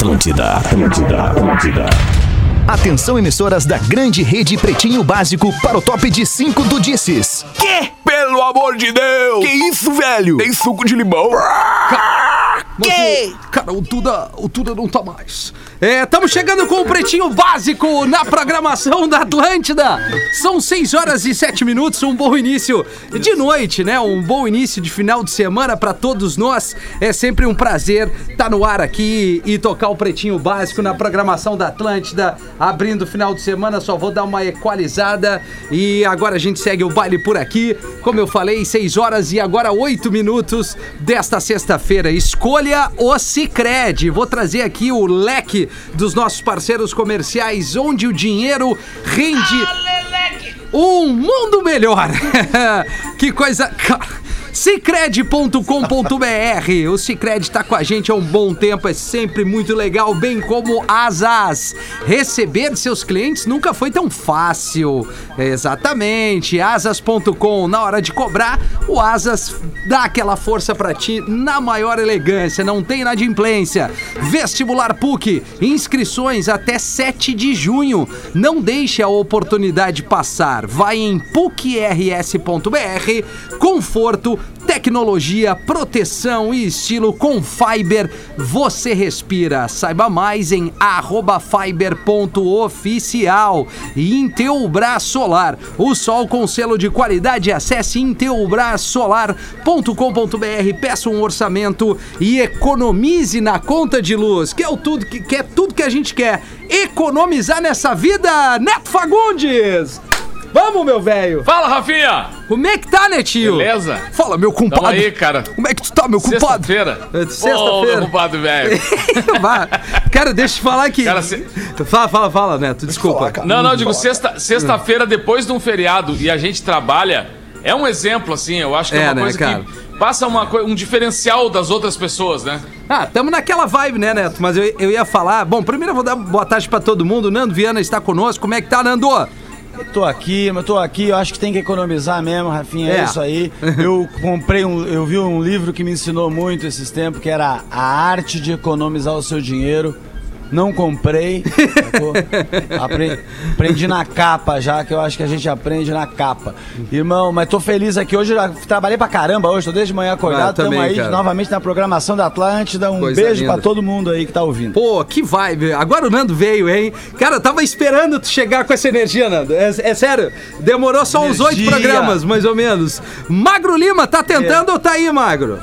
Atlântida, Atlântida, Atlântida. Atenção emissoras da grande rede Pretinho Básico para o top de 5 do Disses. Que? Pelo amor de Deus! Que isso, velho? Tem suco de limão? Que? Cara, o Tuda, o Tuda não tá mais. É, estamos chegando com o Pretinho Básico na programação da Atlântida. São 6 horas e 7 minutos, um bom início de noite, né? Um bom início de final de semana para todos nós. É sempre um prazer estar tá no ar aqui e tocar o Pretinho Básico na programação da Atlântida. Abrindo o final de semana, só vou dar uma equalizada e agora a gente segue o baile por aqui. Como eu falei, 6 horas e agora 8 minutos desta sexta-feira. Escolha o Cicred. Vou trazer aqui o leque dos nossos parceiros comerciais, onde o dinheiro rende um mundo melhor. que coisa. Cicred.com.br. O Cicred está com a gente há um bom tempo, é sempre muito legal, bem como Asas. Receber seus clientes nunca foi tão fácil. Exatamente, asas.com. Na hora de cobrar, o Asas dá aquela força para ti na maior elegância, não tem inadimplência. Vestibular PUC, inscrições até 7 de junho. Não deixe a oportunidade passar. Vai em pucrs.br. Conforto tecnologia, proteção e estilo com Fiber, você respira. Saiba mais em fiber.oficial. Intelbras Solar, o sol com selo de qualidade. Acesse intelbrasolar.com.br, peça um orçamento e economize na conta de luz, que é o tudo que, que é tudo que a gente quer. Economizar nessa vida, Neto Fagundes! Vamos, meu velho! Fala, Rafinha! Como é que tá, Netinho? Beleza? Fala, meu Tamo compadre. aí, cara. Como é que tu tá, meu compadre? Sexta-feira. É, Ô, Sexta-feira. meu compadre, velho. Cara, deixa eu te falar aqui. Cara, se- Fala, fala, fala, Neto. Desculpa. Não, não, eu digo, sexta- sexta-feira, depois de um feriado e a gente trabalha, é um exemplo, assim, eu acho que é, É, uma né, coisa cara? que passa uma, um diferencial das outras pessoas, né? Ah, tamo naquela vibe, né, Neto? Mas eu, eu ia falar. Bom, primeiro eu vou dar boa tarde pra todo mundo. Nando Viana está conosco. Como é que tá, Nando? Tô aqui, mas tô aqui, eu acho que tem que economizar mesmo, Rafinha, é, É. isso aí. Eu comprei um, eu vi um livro que me ensinou muito esses tempos, que era A Arte de Economizar o Seu Dinheiro. Não comprei? Apre- aprendi na capa já, que eu acho que a gente aprende na capa. Irmão, mas tô feliz aqui hoje, já trabalhei pra caramba hoje, tô desde manhã acordado, Ah, também, tamo aí cara. novamente na programação da Atlântida. Um Coisa beijo linda. pra todo mundo aí que tá ouvindo. Pô, que vibe. Agora o Nando veio, hein? Cara, tava esperando tu chegar com essa energia, Nando. É, é sério. Demorou só uns oito Energia. programas, mais ou menos. Magro Lima, tá tentando ou tá aí, Magro?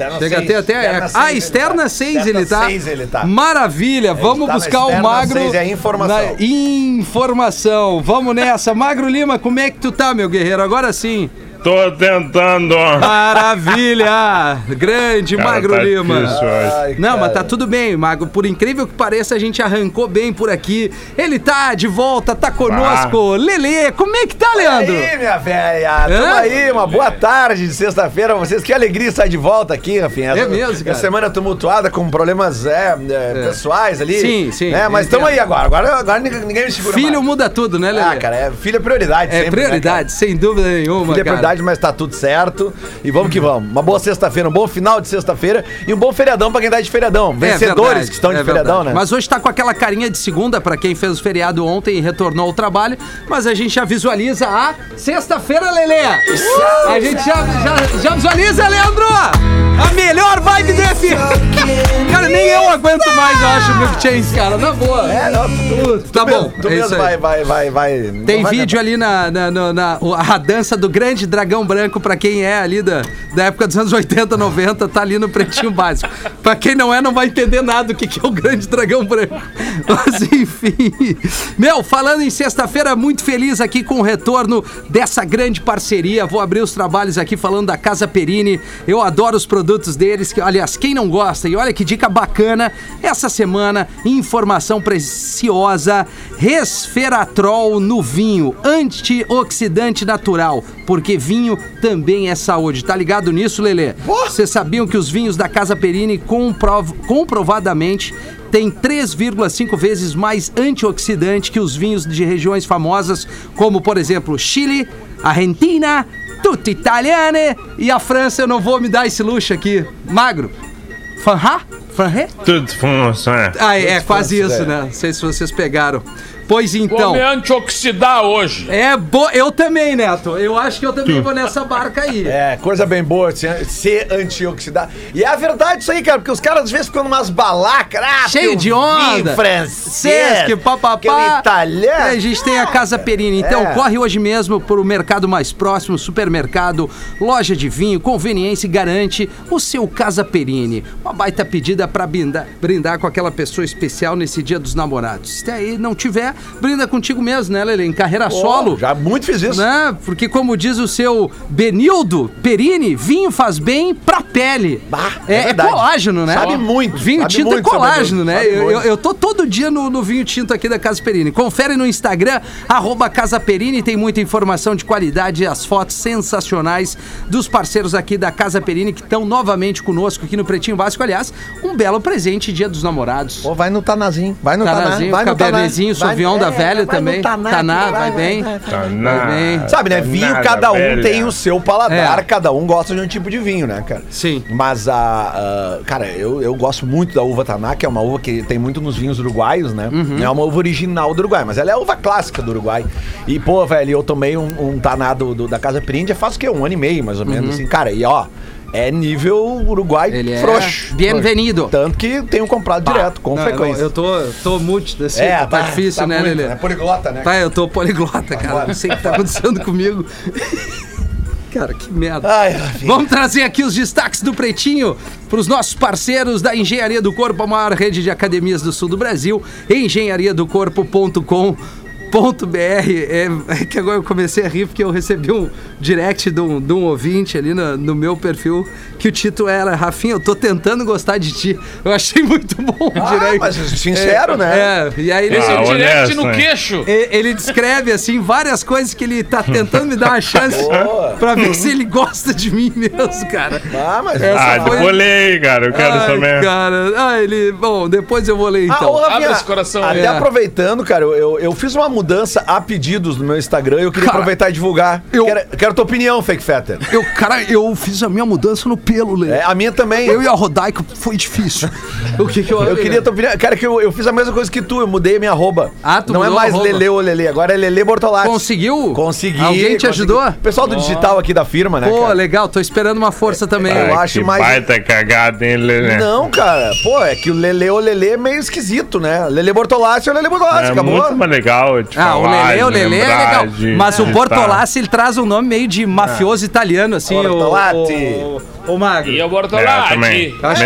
Externa Chega seis, até até. externa ah, seis externa 6 ele tá. seis ele tá. Maravilha, vamos tá buscar o externa Magro. seis, é informação. na informação. Vamos nessa. Magro Lima, como é que tu tá, meu guerreiro? Agora sim. Tô tentando. Maravilha! Grande Cara, Magro tá Lima. difícil. Ai, Não, cara. mas tá tudo bem, Mago. Por incrível que pareça, a gente arrancou bem por aqui. Ele tá de volta, tá conosco. Lele, como é que tá, E Leandro? aí, minha velha? Tamo Hã? aí, uma boa tarde de sexta-feira vocês. Que alegria estar de volta aqui, Rafinha. É mesmo, cara. Essa semana tumultuada com problemas é, é, pessoais ali. Sim, sim, Né? Mas tamo aí agora. Agora, agora ninguém, me segura Filho mais. muda tudo, né, Lele? Ah, cara, é, filho é prioridade é sempre, né, prioridade, sem dúvida nenhuma, Filho é cara. Prioridade, mas tá tudo certo. E vamos que vamos. Uma boa sexta-feira, um bom final de sexta-feira e um bom feriadão pra quem tá de feriadão. É Vencedores verdade, que estão de é feriadão, verdade. né? Mas hoje tá com aquela carinha de segunda pra quem fez o feriado ontem e retornou ao trabalho. Mas a gente já visualiza a sexta-feira, Lele. A gente já, já, já visualiza, Leandro. A melhor vibe desse. Cara, nem eu aguento mais, eu acho, o Milk Chains, cara. Na boa. É, não, tu, tu, Tá tu bom, mesmo, tu é mesmo vai, vai, vai, vai. Tem vídeo ali na, na, na- na- a dança do grande dragão branco, pra quem é ali da, da época dos anos 80, 90, tá ali no pretinho básico. Pra quem não é, não vai entender nada do que, que é o grande dragão branco. Mas enfim. Meu, falando em sexta-feira, muito feliz aqui com o retorno dessa grande parceria. Vou abrir os trabalhos aqui falando da Casa Perini. Eu adoro os produtos deles. Que, aliás, quem não gosta, e olha que dica bacana, essa semana, informação preciosa, resveratrol no vinho, antioxidante natural, porque vinho também é saúde. Tá ligado nisso, Lelê? Vocês sabiam que os vinhos da Casa Perini comprov- comprovadamente têm 3,5 vezes mais antioxidante que os vinhos de regiões famosas, como por exemplo Chile, Argentina, tutti italiane e a França. Eu não vou me dar esse luxo aqui. Magro. Fanha? Franré? Tudo funciona. Ah, é, quase França, isso, é. né? Não sei se vocês pegaram. Pois então. Vou me antioxidar hoje. É bo... Eu também, Neto. Eu acho que eu também vou nessa barca aí. É, coisa bem boa, ser, ser antioxidante. E é a verdade isso aí, cara, porque os caras às vezes ficam numas balacas, ah, Cheio de onda. francês, Sesc, papapá. E italiano. a gente tem a Casa Perini. Então, É. corre hoje mesmo para o mercado mais próximo, supermercado, loja de vinho, conveniência e garante o seu Casa Perini. Uma baita pedida para brindar, brindar com aquela pessoa especial nesse dia dos namorados. Se aí não tiver, brinda contigo mesmo, né, Lele? Em carreira solo. Já muito fiz isso. Né? Porque como diz o seu Benildo Perini, vinho faz bem pra pele. Bah, é é, é colágeno, né? Sabe muito, Vinho sabe tinto é muito, seu colágeno, né? Eu, eu, eu tô todo dia no, no vinho tinto aqui da Casa Perini. Confere no Instagram, arroba Casa Perini, tem muita informação de qualidade, as fotos sensacionais dos parceiros aqui da Casa Perini que estão novamente conosco aqui no Pretinho Básico. Aliás, um belo presente, Dia dos Namorados. Pô, vai no Tanazinho, vai no Tanazinho, vai no Taná. Cabernezinho, Sauvignon da é, Velha também. Taná, Taná, vai vai, bem. vai, Tá Vai bem. Sabe, né? Vinho, nada, cada um velha. tem o seu paladar, É. cada um gosta de um tipo de vinho, né, cara? Sim. Mas a. a- cara, eu, eu gosto muito da uva Taná, que é uma uva que tem muito nos vinhos uruguaios, né? Uhum. Não é uma uva original do Uruguai, mas ela é a uva clássica do Uruguai. E, pô, velho, eu tomei um, um Taná do, do- da Casa Perindia faz o quê? Um ano e meio, mais ou menos, assim. Cara, e ó. É nível Uruguai. Ele é frouxo. bienvenido. Tanto que tenho comprado direto, com Não, frequência. Eu tô, tô múltida, assim, É, tá, tá- difícil, tá né, Lelê? né? Poliglota, né? Tá, eu tô poliglota, cara. Não sei o que tá acontecendo comigo. Cara, que merda. Ai. Vamos trazer aqui os destaques do Pretinho para os nossos parceiros da Engenharia do Corpo, a maior rede de academias do sul do Brasil, engenhariadocorpo.com. Ponto .br, é, é que agora eu comecei a rir porque eu recebi um direct de um, de um ouvinte ali no, no meu perfil que o título era Rafinha, eu tô tentando gostar de ti. Eu achei muito bom o Ah, direct. mas sincero, É, né? É, e aí ele, Esse é Ah, o direct honesto, no hein? queixo. e- ele descreve assim várias coisas que ele tá tentando me dar uma chance Boa. pra ver se ele gosta de mim mesmo, cara. Ah, mas. Essa Ah, foi- depois aí, cara. Eu quero Ai, saber. cara. Ah, ele. Bom, depois eu vou ler Ah, então. ô, Rafinha, Abre esse coração. Até É. aproveitando, cara, eu, eu, eu fiz uma mudança a pedidos no meu Instagram e eu queria Cara, aproveitar e divulgar. eu- Quero, quero tua opinião, Fake Fetter. Eu, cara, eu fiz a minha mudança no pelo, Lê. É, a minha também. Eu e a Rodaica foi difícil. o que que eu Eu queria tua opinião. Cara, que eu, eu fiz a mesma coisa que tu, eu mudei a minha arroba. Ah, tu Não é mais. Lele ou Lele, agora é Lele Bortolatti. Conseguiu? Consegui. Alguém te consegui. ajudou? O pessoal do digital aqui da firma, né, Pô, cara? legal, tô esperando uma força também. eu acho que mais- baita cagada, hein, Lelê? Não, cara. Pô, é que o Lele ou Lele é meio esquisito, né? Lele Bortolatti ou Lele Bortolatti, É acabou. muito mais legal de Ah, o falar, Lelê, o de Lelê é lembrar, legal. de Mas o. Bortolassi, ele traz um nome meio de mafioso italiano, assim. o- Bortolatti. O, o, o Magro. E o É, Bortolatti. também. Acho.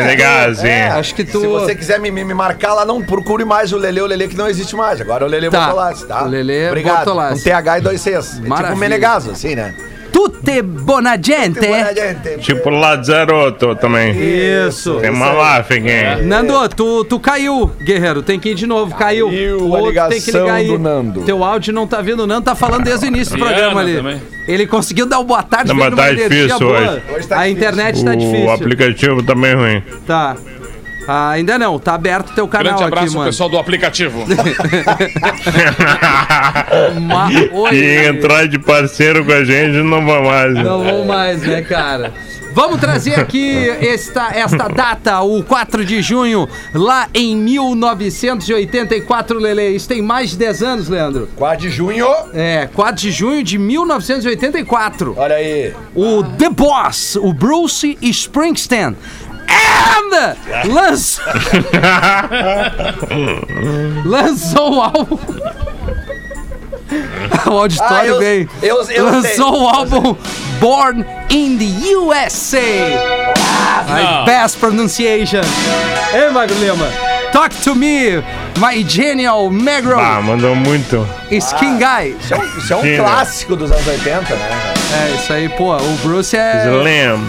É, Acho que tu- Se você quiser me, me, marcar lá, não procure mais o Lele ou Lele que não existe mais. Agora é o Lele Tá. Bortolatti, tá? O Lelê Obrigado. Bortolassi. Com TH e dois Cs. É tipo um Menegaso, assim, né? Tutte buona gente. Tipo Lazarotto também. Isso. Tem uma lá, Figuinha. Nando, tu, tu caiu, guerreiro. Tem que ir de novo. Caiu. Caiu O outro tem que ligar aí. do Nando. Teu áudio não tá vindo. O Nando tá falando desde o início do programa ali. também. Ele conseguiu dar o boa tarde. Não, mas tá difícil boa. hoje. Hoje tá a difícil. internet tá O difícil. aplicativo também ruim. Tá. Ah, ainda não. Tá aberto o teu canal Grande abraço aqui, mano. pessoal do aplicativo. Ma- Oi, Quem entrar de parceiro com a gente não vai mais. Não vou mais, né, cara? Vamos trazer aqui esta, esta data, o 4 de junho, lá em 1984, Lele. Isso tem mais de 10 anos, Leandro. 4 de junho. É, 4 de junho de 1984. Olha aí. O The Boss, o Bruce Springsteen. And lançou, lançou o álbum. o auditório Ah, eu- vem. eu- eu lançou sei. o álbum Born in the USA. My best pronunciation. Ei, Magro Lima. Talk to me, my genial Magro Ah, mandou muito. Skin Guy. Isso é um, isso é um clássico dos anos 80, né? É, isso aí, pô. O Bruce é. Slam.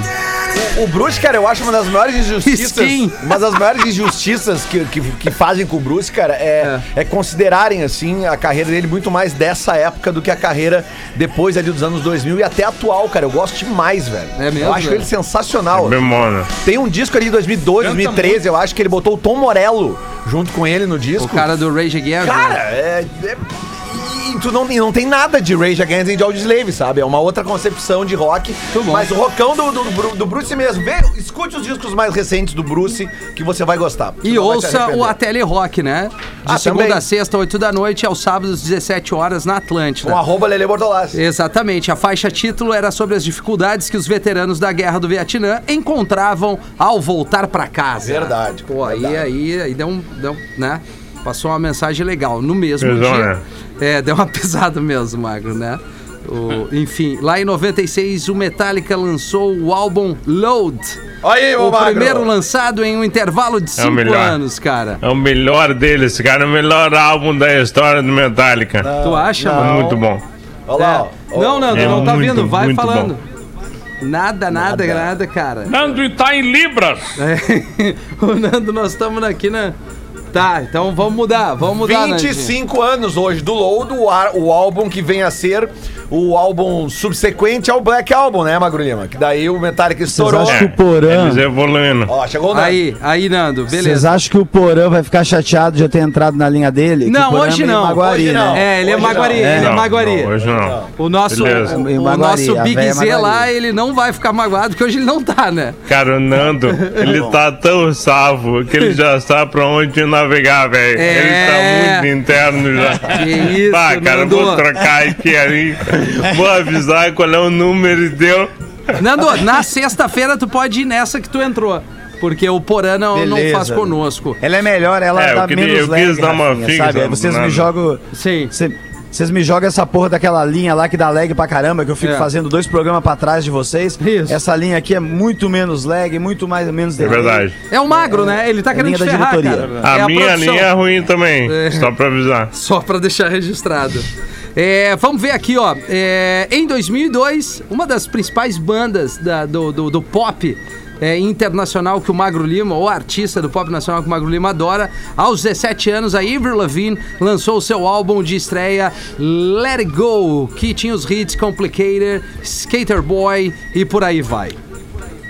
O Bruce, cara, eu acho uma das maiores injustiças. Skin. Uma das maiores injustiças que, que, que fazem com o Bruce, cara, é, é. considerarem, assim, a carreira dele muito mais dessa época do que a carreira depois ali dos anos 2000 e até atual, cara. Eu gosto demais, velho. É mesmo, Eu acho velho? ele sensacional. Bemona. Tem um disco ali de 2012, Canta 2013, eu acho que ele botou o Tom Morello junto com ele no disco. O cara do Rage Against. Cara, né? é, é- e tu não, e não tem nada de Rage Against and Audioslave, sabe? É uma outra concepção de rock. bom. Mas o rockão do, do, do, Bruce mesmo. Vê, escute os discos mais recentes do Bruce que você vai gostar. Você E ouça o Ateli Rock, né? De Ah, segunda também. a sexta, 8 da noite, aos sábados, 17 horas, na Atlântida. Com arroba Lele Bortolassi. Exatamente. A faixa título era sobre as dificuldades que os veteranos da Guerra do Vietnã encontravam ao voltar pra casa. Verdade, Pô, aí, verdade. aí, aí deu um, deu, né? Passou uma mensagem legal. No mesmo dia. né? É, deu uma pesada mesmo, Magro, né? O- enfim, lá em 96, o Metallica lançou o álbum Load. Olha aí, O Magro. primeiro lançado em um intervalo de É o 5 melhor. anos, cara. É o melhor deles, cara. O melhor álbum da história do Metallica. Tu acha, não. mano? Muito bom. Olha lá, ó. Não, Nando, É não tá muito, vindo. Vai falando. Nada, nada, nada, cara. Nando tá em Libras. É. o Nando, nós estamos aqui na. Tá, então vamos mudar, vamos mudar, Nandinho. 25 anos hoje do Load, o, ar- o álbum que vem a ser o álbum subsequente ao Black Album, né, Magro Lima? Que daí o Metallica estourou. acham É, que o Porã- Eles evoluindo. Ó, chegou o Nando. Aí, aí, Nando, Vocês beleza. acham que o Porã vai ficar chateado de eu ter entrado na linha dele? Não, o Porã hoje é não. Maguari, Hoje não. né? É, ele é Hoje maguari, não. ele é maguari. não, hoje não. O nosso, Beleza. o, o Maguari, nosso Big véia Z lá, ele não vai ficar magoado, porque hoje ele não tá, né? Cara, o Nando, ele tá tão salvo que ele já sabe pra onde navegar, velho. É. Ele tá muito interno já. Que isso, Tá, cara, Nando. vou trocar aqui ali. Vou avisar qual é o número e deu. Nando, na sexta-feira tu pode ir nessa que tu entrou. Porque o Porã não, não faz conosco. Ela é melhor, ela É, eu dá queria- menos eu lag, quis dar uma Rafinha, figa, sabe? Vocês nada. me jogam... Sim. cê- Vocês me jogam essa porra daquela linha lá que dá lag pra caramba, que eu fico É. fazendo dois programas pra trás de vocês. Isso. Essa linha aqui é muito menos lag, muito mais, menos É delay. verdade. É o magro, né? Ele tá É querendo linha te da ferrar, diretoria. cara. A É minha produção. linha é ruim também, É. só pra avisar. Só pra deixar registrado. É, vamos ver aqui, ó. É, em 2002, uma das principais bandas da- do, do- do pop é, internacional que o Magro Lima, ou artista do pop nacional que o Magro Lima adora, aos 17 anos, a Avril Lavigne lançou o seu álbum de estreia Let It Go, que tinha os hits Complicated, Skater Boy e por aí vai.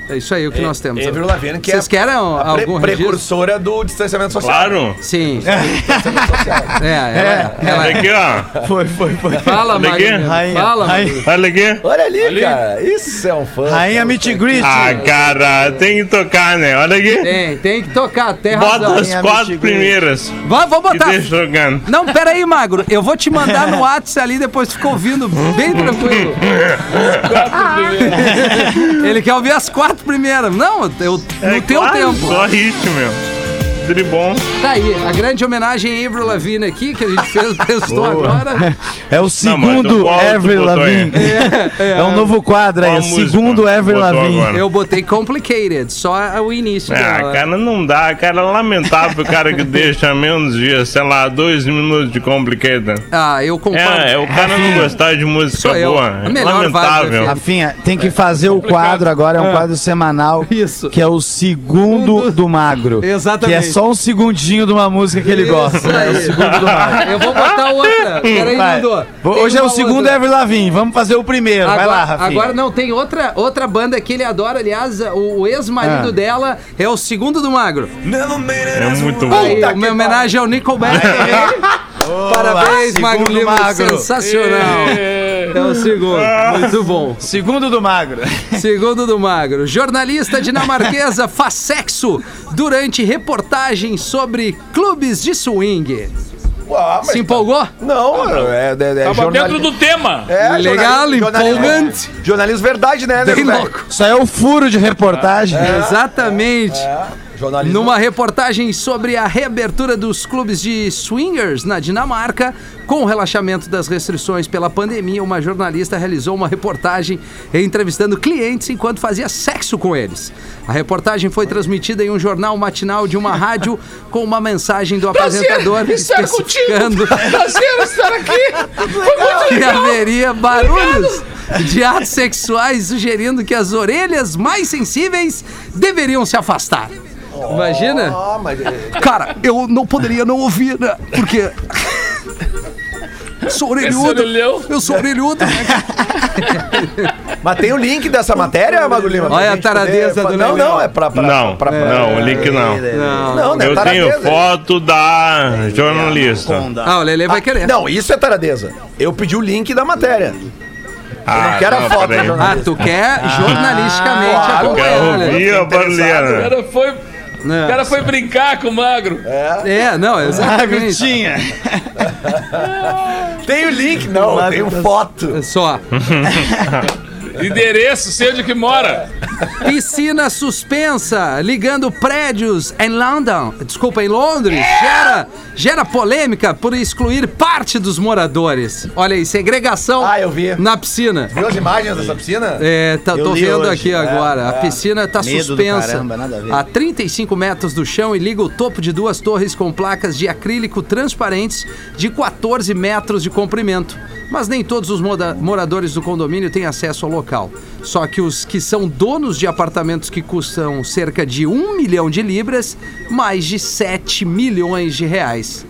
É isso aí o que nós temos. Avril Lavigne, que Vocês é querem a pre- algum registro? precursora do distanciamento social. Claro. Sim. Distanciamento social. É, ela, ela- Olha aqui, ó. Foi, foi, foi. Fala. Rainha, Fala. Magro. Olha aqui. Olha ali, cara. Isso é um fã. Rainha. Meet Greet. Ah, cara, tem que tocar, né? Olha aqui. Tem, tem que tocar, tem Bota as quatro primeiras. Vai, vou botar. deixa jogando. Não, pera aí, Magro. Eu vou te mandar no WhatsApp ali, depois tu fica ouvindo bem tranquilo. Ele quer ouvir as quatro primeiras. Não, eu, no É teu claro, tempo. Só hit, meu. Tá aí, a grande homenagem a Avril Lavigne aqui, que a gente fez, testou agora. É o segundo qual tu Avril botou aí? Lavigne. É, um novo quadro aí, Qual o segundo Avril botou Lavigne. agora? Eu botei Complicated, só o início Ah, dela. cara, não dá. Cara, é lamentável o cara que deixa menos de, sei lá, dois minutos de complicated. Ah, eu concordo. É, é o cara não gostar de música Sou boa. A É melhor vibe, lamentável. Rafinha, tem que fazer o quadro agora, é um quadro semanal. Isso. Que é o segundo do magro. Exatamente. Só um segundinho de uma música que ele gosta. É o segundo do magro. Eu vou botar outra. Peraí, Vai. Nando. Hoje é o uma segundo outra. Avril Lavigne. Vamos fazer o primeiro. Vai Agora, lá, Rafinha. agora não, tem outra, outra banda que ele adora, aliás, o, o ex-marido Ah. dela é o segundo do Magro. É muito bom. Aí, Puta uma homenagem ao Nickelback. Parabéns, Magro Lima, Magro. sensacional. É o segundo, muito bom. Segundo do magro. Segundo do Magro. Jornalista dinamarquesa faz sexo durante reportagem sobre clubes de swing. Ah, Se empolgou? Não, é, é, é Tava jornali- dentro do tema. É, Legal, jornalismo- empolgante. Jornalismo verdade, né, Bem nego velho? louco. Isso aí é o furo de reportagem. Exatamente. Jornalismo. Numa reportagem sobre a reabertura dos clubes de swingers na Dinamarca, com o relaxamento das restrições pela pandemia, uma jornalista realizou uma reportagem entrevistando clientes enquanto fazia sexo com eles. A reportagem foi transmitida em um jornal matinal de uma rádio com uma mensagem do apresentador especificando Prazer estar aqui. que haveria barulhos de atos sexuais, sugerindo que as orelhas mais sensíveis deveriam se afastar. Imagina? Ah, mas é- Cara, eu não poderia não ouvir, né? Porque. Sou orelhudo. Eu sou orelhudo. Mas tem o link dessa matéria, Mago Lima? Olha a taradeza poder- do Não, não, é pra... pra Não, pra- pra- não, o link não. Não. Não, não é Eu tenho taradeza. foto da jornalista. Ah, o Lelê vai querer. Não, isso é taradeza. Eu pedi o link da matéria. Ah, não quero a foto da jornalista. Ah, tu quer jornalisticamente claro. acompanhar, Quero né? ouvir a O barulheira. Foi, o cara foi brincar com o magro. É, não, exatamente. Tinha. Tem o link? Não, tem tá- foto. Só. Endereço, sei onde que mora. Piscina suspensa, ligando prédios em London, desculpa, em Londres, gera, gera polêmica por excluir parte dos moradores. Olha aí, segregação Ah, eu vi. na piscina. Viu as imagens dessa piscina? É, tá, Eu tô li vendo hoje, aqui agora. A piscina tá Medo do suspensa caramba, nada a ver. a 35 metros do chão e liga o topo de duas torres com placas de acrílico transparentes de 14 metros de comprimento. Mas nem todos os moda- moradores do condomínio têm acesso ao local. Só que os que são donos de apartamentos que custam cerca de 1 milhão de libras, mais de 7 milhões de reais.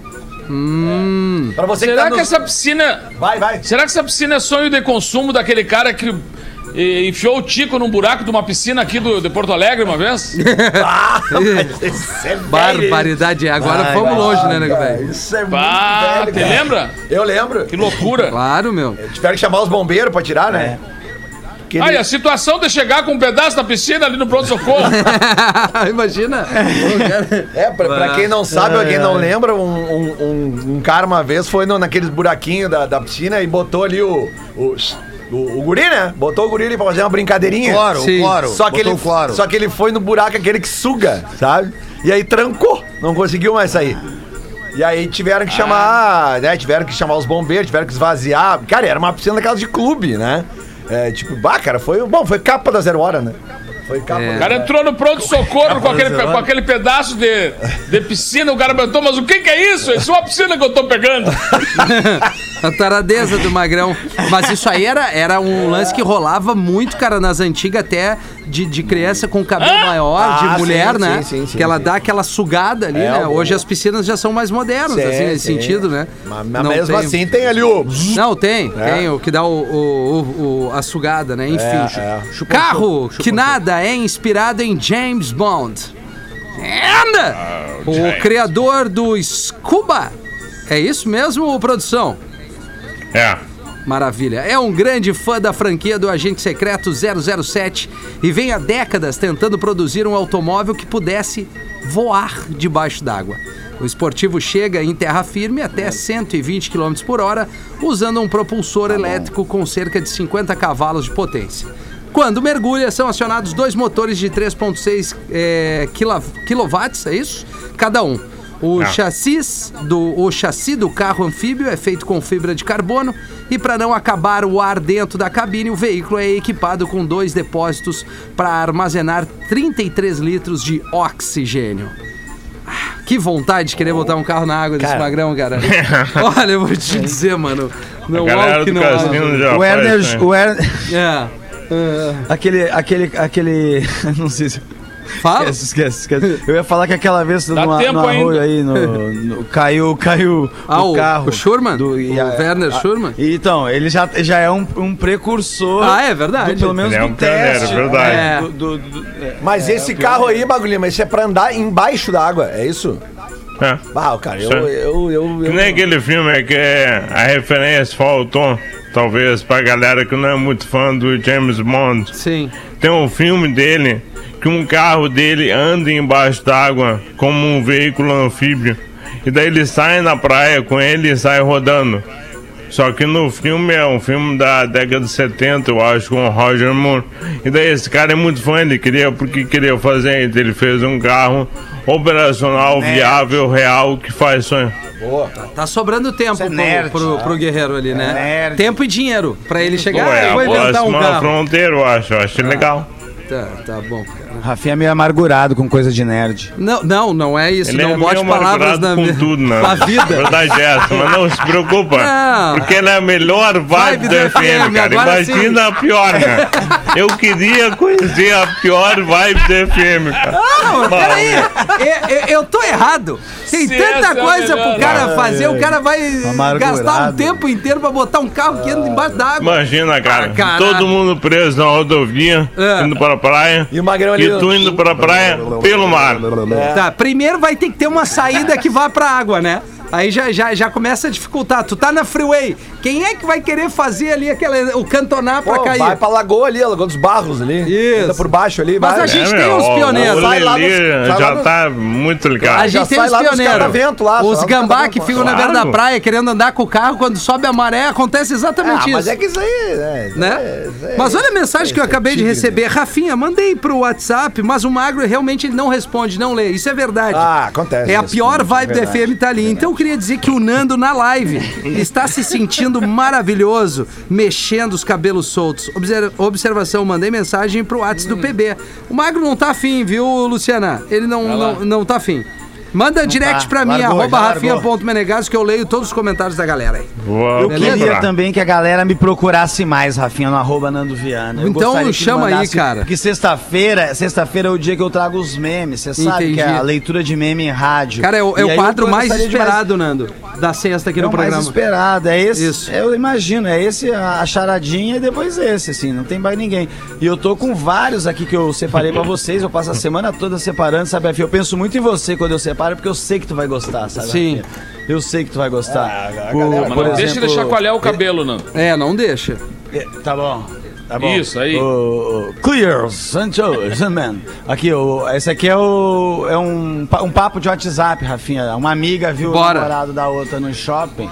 Hum. Pra você Será tá que nos- essa piscina. Vai, vai. Será que essa piscina é sonho de consumo daquele cara que eh, enfiou o Tico num buraco de uma piscina aqui do, de Porto Alegre uma vez? Ah, Isso é. Barbaridade. Agora Vai, fomos vai. longe, né, nego velho? Isso é muito velho, te cara. lembra? Eu lembro. Que loucura. Claro, meu. Tiveram que chamar os bombeiros pra tirar, né? Que Ah, e ele- a situação de chegar com um pedaço da piscina ali no pronto-socorro. Imagina. É, pra, pra quem não sabe, ou quem não lembra, um, um, um- um cara uma vez foi no, naqueles buraquinhos da, da piscina e botou ali o, o, o, o guri, né? Botou o guri ali pra fazer uma brincadeirinha. Cloro, Sim. cloro. Só que, Botou ele, cloro. só que ele foi no buraco aquele que suga, sabe? E aí trancou, não conseguiu mais sair. E aí tiveram que chamar, né? Tiveram que chamar os bombeiros, tiveram que esvaziar. Cara, era uma piscina daquelas de clube, né? É, tipo, bah, cara, foi. Bom, foi capa da Zero Hora, né? Foi capa É. O cara entrou no pronto-socorro com aquele, com aquele pedaço de, de piscina, o cara perguntou, mas o que, que é isso? Isso é uma piscina que eu tô pegando. A taradeza do Magrão. Mas isso aí era, era um lance que rolava muito, cara, nas antigas, até de, de criança com cabelo maior, Ah, de mulher, sim, né? sim, sim, sim, que ela sim. dá aquela sugada ali, É, né? o- Hoje as piscinas já são mais modernas, Sim, assim, nesse sim. sentido, né? Mas, mesmo tem- assim tem ali o. Não, tem, É. tem o que dá o, o- o- a sugada, né? Enfim. É, é. Carro que nada é inspirado em James Bond. Anda! o James. criador do Scuba. É isso mesmo, produção? É. Maravilha. É um grande fã da franquia do Agente Secreto 007 e vem há décadas tentando produzir um automóvel que pudesse voar debaixo d'água. O esportivo chega em terra firme até 120 km por hora, usando um propulsor elétrico com cerca de 50 cavalos de potência. Quando mergulha, são acionados dois motores de 3,6 é, quilowatts, é isso? Cada um. O Ah. chassis do o chassi do carro anfíbio é feito com fibra de carbono e para não acabar o ar dentro da cabine, o veículo é equipado com dois depósitos para armazenar 33 litros de oxigênio. Ah, Que vontade de querer botar um carro na água desse Cara. magrão, cara. Olha, eu vou te dizer, mano. Não há o que não há. O né? o É. aquele, aquele, aquele, não sei se... Fala. Esquece, esquece, esquece. Eu ia falar que aquela vez no, Dá no arroio aí, no, no- caiu, caiu Ah, o o- carro. o Schurman? Do, O Werner Schurman? Então, ele já, já é um, um precursor. Ah, é verdade. do- pelo menos Ele é do um pioneiro, teste. verdade. É. Do- do- do- é. Mas esse carro aí, bagulho, mas isso é pra andar embaixo da água, é isso? É. Ah, cara, eu. Sim. eu, eu, Que eu- nem aquele filme que é a referência faltou, talvez, pra galera que não é muito fã do James Bond. Sim. Tem um filme dele que um carro dele anda embaixo d'água como um veículo anfíbio. E daí ele sai na praia com ele e sai rodando. Só que no filme é um filme da década de 70, eu acho, com o Roger Moore. E daí esse cara é muito fã, ele queria, porque queria fazer, então ele fez um carro operacional, viável, real, que faz sonho. Tá sobrando tempo é pro, nerd, pro, pro guerreiro ali, né? nerd. Tempo e dinheiro pra ele chegar. Pô, ah, é eu vou inventar um carro. fronteira, eu acho, eu acho legal. Tá, tá bom, cara. Rafinha é meio amargurado com coisa de nerd. Não, não, não é isso. Ele não é bote meio palavras na com tudo, né? com a vida. Verdade é essa, mas não se preocupa. Não. Porque ele é a melhor Vibe vibe do do FM, FM, cara. Imagina a pior, né? Eu queria conhecer a pior vibe do FM, cara. Não, peraí. Eu, eu- eu tô errado. Tem Se tanta é coisa pro melhor. cara fazer, o cara vai Amargurado. gastar um tempo inteiro pra botar um carro que anda embaixo d'água. Imagina, cara. Ah, todo mundo preso na rodovia, É. indo pra praia. E o Magrão ali- E tu indo pra praia pelo mar. Tá, primeiro vai ter que ter uma saída que vá pra água, né? Aí já, já, já começa a dificultar. Tu tá na freeway. Quem é que vai querer fazer ali aquela, o cantonar pra Pô, cair? vai pra Lagoa ali, a Lagoa dos Barros ali. Isso. Anda por baixo ali. Mas vai. a gente É, tem meu, uns ó, pioneiros. O lá Lelê já nos- tá muito ligado. A já gente tem sai os pioneiros. lá, os gambá que ficam na beira Claro. da praia querendo andar com o carro, quando sobe a maré, acontece Ah, exatamente mas isso. é que isso aí, né? né? É, é, mas olha a mensagem que eu é acabei de tigre, receber. Rafinha, mandei pro WhatsApp, mas o Magro realmente ele não responde, não lê. Isso é verdade. Ah, acontece É a isso, pior é vibe do. FM tá ali. Então queria dizer que o Nando na live está se sentindo maravilhoso, mexendo os cabelos soltos. Obser- observação, mandei mensagem pro WhatsApp do PB. O Magro não tá afim, viu, Luciana? Ele não, não, não tá afim. Manda direct tá. pra mim, Largou, arroba rafinha.menegaso, que eu leio todos os comentários da galera aí. Vou Eu Beleza? queria também que a galera me procurasse mais, Rafinha, no arroba Nando Viana. Eu Então chama aí, cara. Porque sexta-feira, sexta-feira é o dia que eu trago os memes. Você sabe Entendi. que é a leitura de meme em rádio. Cara, é o, é o quadro mais esperado, Nando, da sexta aqui É no o mais programa. esperado, é esse. Isso. Eu imagino, é esse a a charadinha e depois esse, assim, não tem mais ninguém. E eu tô com vários aqui que eu separei pra vocês, eu passo a semana toda separando, sabe, Rafinha? Eu penso muito em você quando eu separo, porque eu sei que tu vai gostar, sabe? Sim. Eu sei que tu vai gostar. Por- galera, Mas por não deixa ele exemplo, chacoalhar o cabelo, não. É, não deixa. é, Tá bom. Tá bom. Isso, aí. O, o Clear Santos, man. Aqui, o, esse aqui é, o, é um, um papo de WhatsApp, Rafinha. Uma amiga viu Bora. o namorado da outra no shopping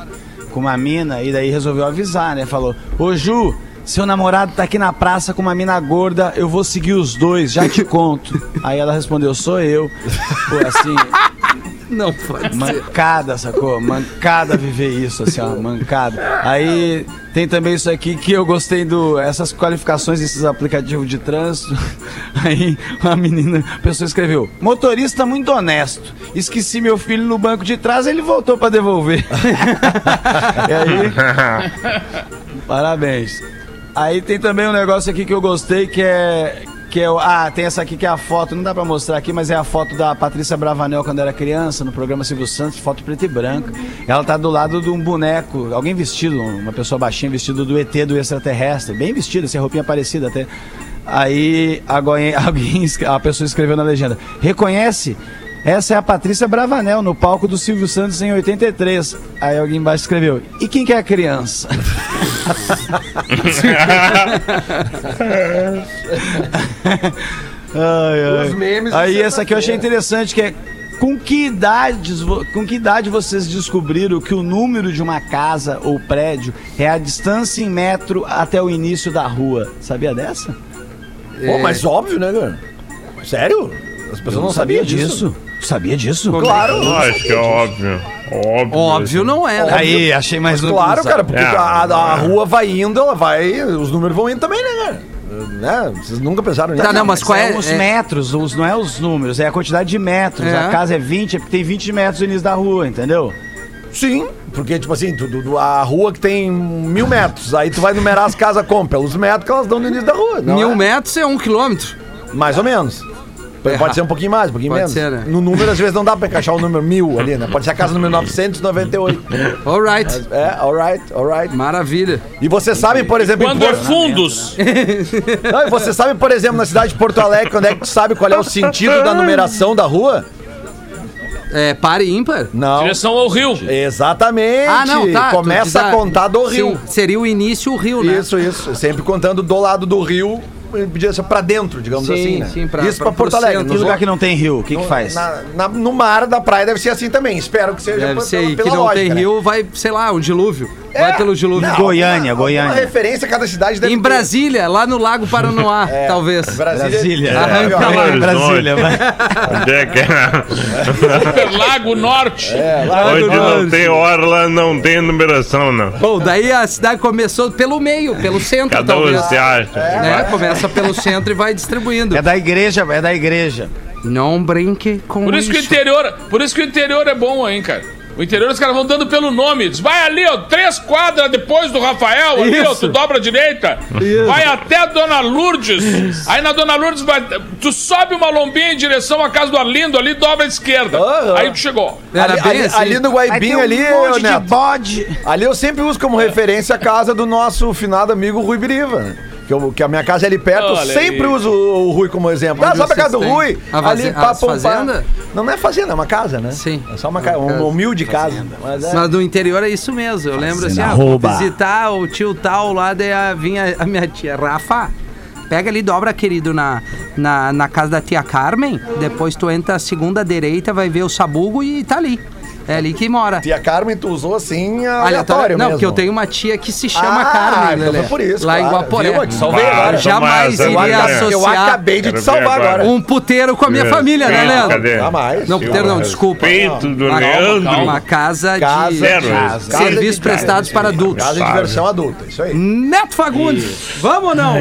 com uma mina e daí resolveu avisar, né? Falou: Ô Ju, seu namorado tá aqui na praça com uma mina gorda, eu vou seguir os dois, já te conto. Aí ela respondeu: Sou eu. Pô, assim. Não pode. Mancada, sacou? Mancada viver isso, assim, ó, mancada. Aí tem também isso aqui que eu gostei do. Essas qualificações desses aplicativos de trânsito. Aí a menina, a pessoa escreveu: motorista muito honesto. Esqueci meu filho no banco de trás, ele voltou pra devolver. e aí. Parabéns. Aí tem também um negócio aqui que eu gostei que é. Que é, ah, tem essa aqui que é a foto, não dá pra mostrar aqui, mas é a foto da Patrícia Bravanel quando era criança, no programa Silvio Santos, foto preta e branca. Ela tá do lado de um boneco, alguém vestido, uma pessoa baixinha vestido do ET do extraterrestre, bem vestido, essa roupinha parecida até. Aí alguém, alguém, a pessoa escreveu na legenda: reconhece? Essa é a Patrícia Bravanel no palco do Silvio Santos em 83. Aí alguém embaixo escreveu: E quem que é a criança? Ai, ai. Os memes Aí essa aqui eu achei interessante que é com que idades, com que idade vocês descobriram que o número de uma casa ou prédio é a distância em metro até o início da rua? Sabia dessa? Pô, mas óbvio, né, cara? Sério? As pessoas não, sabiam disso? Sabia disso? Claro. Eu acho que é óbvio. Óbvio. Óbvio não é, né? Aí, achei mais Mas um claro, cara, porque É. a, a rua vai indo, ela vai. Os números vão indo também, né, cara? Né? Vocês nunca pensaram nisso? Tá, não, mas qual é? Os é- metros, os, não é os números, é a quantidade de metros. É. A casa é 20, é porque tem 20 metros no início da rua, entendeu? Sim, porque, tipo assim, tu, tu- a rua que tem mil metros, aí tu vai numerar as casas como? Pelos metros que elas dão no início da rua. não Mil é? metros é um quilômetro. Mais ou menos. Pode Erra- ser um pouquinho mais, um pouquinho Pode menos. ser, né? No número, às vezes, não dá pra encaixar o número mil ali, né? Pode ser a casa número 998. Alright. É, alright, alright. Maravilha. E você sabe, por exemplo, em Quando é fundos, Não, e você sabe, por exemplo, na cidade de Porto Alegre, quando é que tu sabe qual é o sentido da numeração da rua? É par e ímpar? Não. direção ao rio. Exatamente. Ah, não, tá. Começa a contar do Sim, rio. seria o início o rio, né? Isso, isso. Sempre contando do lado do rio, direção pra dentro, digamos Sim, assim, né? sim, pra- isso pra- pra, Porto Alegre. Nos lugar que não tem rio, o que, que faz? Na- na- no mar da praia deve ser assim também. Espero que seja Deve pela- ser, pela e que não lógica, tem né? rio, vai, sei lá, um dilúvio. Vai pelo dilúvio. Não, Goiânia, alguma- Goiânia. alguma referência cada cidade deve Em ter. Brasília, lá no Lago Paranoá, É, talvez. Brasília. Brasília. Arranca É, lá. Brasília, vai. Onde é que é? Lago Norte. É, lá Onde não Norte. tem orla, não tem numeração, não. Bom, daí a cidade começou pelo meio, pelo centro, Cada um talvez. você acha. Né? Começa pelo centro e vai distribuindo. É da igreja, é da igreja. Não brinque com Por isso que o interior, por isso que o interior é bom, hein, cara. O interior os caras vão dando pelo nome. Diz, vai ali, ó, três quadras depois do Rafael, ali, ó, Isso. tu dobra a direita. Isso. Vai até a Dona Lourdes. Aí na Dona Lourdes, vai, tu sobe uma lombinha em direção à casa do Arlindo, ali dobra à esquerda. Aham. Aí tu chegou. Era ali, bem ali- assim. ali no Guaibinho, ali, um monte de Neto, bode. ali eu sempre uso como referência a casa do nosso finado amigo Rui Biriva. Que, eu- que a minha casa é ali perto, eu Olha sempre aí. uso o, o Rui como exemplo. Ah, sabe a casa do? Rui? A vaze- pá, as pum, pá. fazenda? Não, não é fazenda, é uma casa, né? Sim. É só uma, Uma ca- uma casa. humilde casa. Mas é- Mas no interior é isso mesmo. Eu lembro assim, ah, vou visitar o tio tal lá, daí a- vinha a minha tia, Rafa. Pega ali, dobra, querido, na, na, na casa da tia Carmen. Depois tu entra a segunda direita, vai ver o sabugo e tá ali. É ali que mora. Tia Carmen, tu usou assim Aleatório. aleatório Não, mesmo. porque eu tenho uma tia que se chama Ah, Carmen, então Lelê. foi por isso, Lá em claro. Guaporé. Viu? Eu salvei Bah, agora. Jamais Tomás, iria associar Eu acabei de te salvar agora. um puteiro com a minha família, né, Leandro? cadê? Jamais. Não, puteiro não, desculpa. Peito do Uma- Leandro. Uma casa, Casa de Zero. Casa de serviços casa. prestados para adultos. Casa de diversão adulta, isso aí. Neto Fagundes, vamos ou não?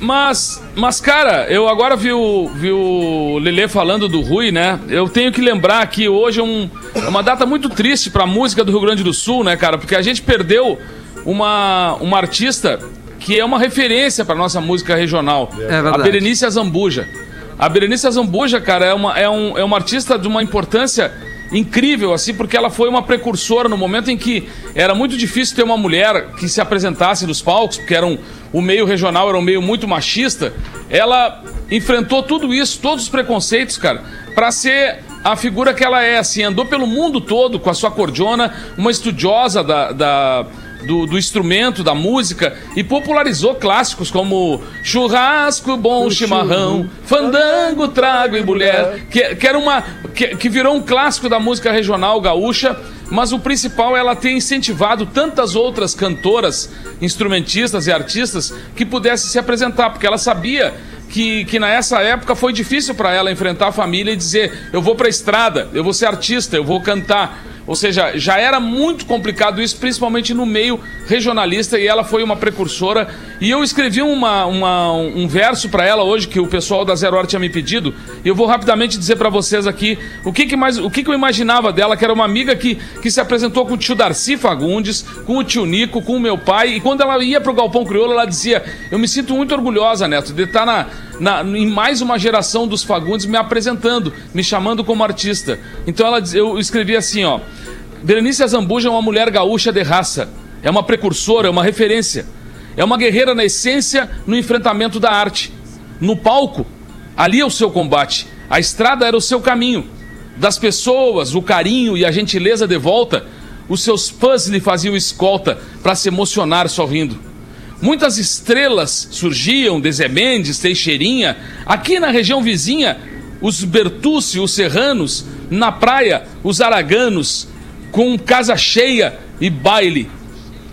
Mas, mas cara, eu agora vi o, vi o Lelê falando do Rui, né? Eu tenho que lembrar que hoje é, um- é uma data muito triste pra música do Rio Grande do Sul, né, cara? Porque a gente perdeu uma, uma artista que é uma referência pra nossa música regional. É verdade. A Berenice Azambuja. A Berenice Azambuja, cara, é uma, é, um, é uma artista de uma importância incrível, assim, porque ela foi uma precursora no momento em que era muito difícil ter uma mulher que se apresentasse nos palcos, porque era um, o meio regional era um meio muito machista. Ela enfrentou tudo isso, todos os preconceitos, cara, pra ser a figura que ela é, assim, andou pelo mundo todo com a sua cordiona, uma estudiosa da, da- do, do instrumento, da música, e popularizou clássicos como Churrasco, Bom Chimarrão, Fandango, Trago e Mulher, que, que era uma. Que, que virou um clássico da música regional gaúcha, mas o principal é ela ter incentivado tantas outras cantoras, instrumentistas e artistas que pudessem se apresentar, porque ela sabia que, que nessa época foi difícil para ela enfrentar a família e dizer: eu vou para a estrada, eu vou ser artista, eu vou cantar. Ou seja, já era muito complicado isso, principalmente no meio regionalista, e ela foi uma precursora. E eu escrevi uma, uma- um verso para ela hoje, que o pessoal da Zero Hora tinha me pedido, e eu vou rapidamente dizer para vocês aqui o que, que mais, o que, que eu imaginava dela, que era uma amiga que, que se apresentou com o tio Darcy Fagundes, com o tio Nico, com o meu pai, e quando ela ia pro Galpão Crioulo, ela dizia: Eu me sinto muito orgulhosa, Neto, de estar na, na, em mais uma geração dos Fagundes me apresentando, me chamando como artista. Então ela, eu escrevi assim, ó. Berenice Azambuja é uma mulher gaúcha de raça. É uma precursora, é uma referência. É uma guerreira na essência no enfrentamento da arte. No palco, ali é o seu combate. A estrada era o seu caminho. Das pessoas, o carinho e a gentileza de volta, os seus fãs lhe faziam escolta para se emocionar sorrindo. Muitas estrelas surgiam de Zé Mendes, Teixeirinha. Aqui na região vizinha, os Bertucci, os Serranos. Na praia, os Araganos, com casa cheia e baile.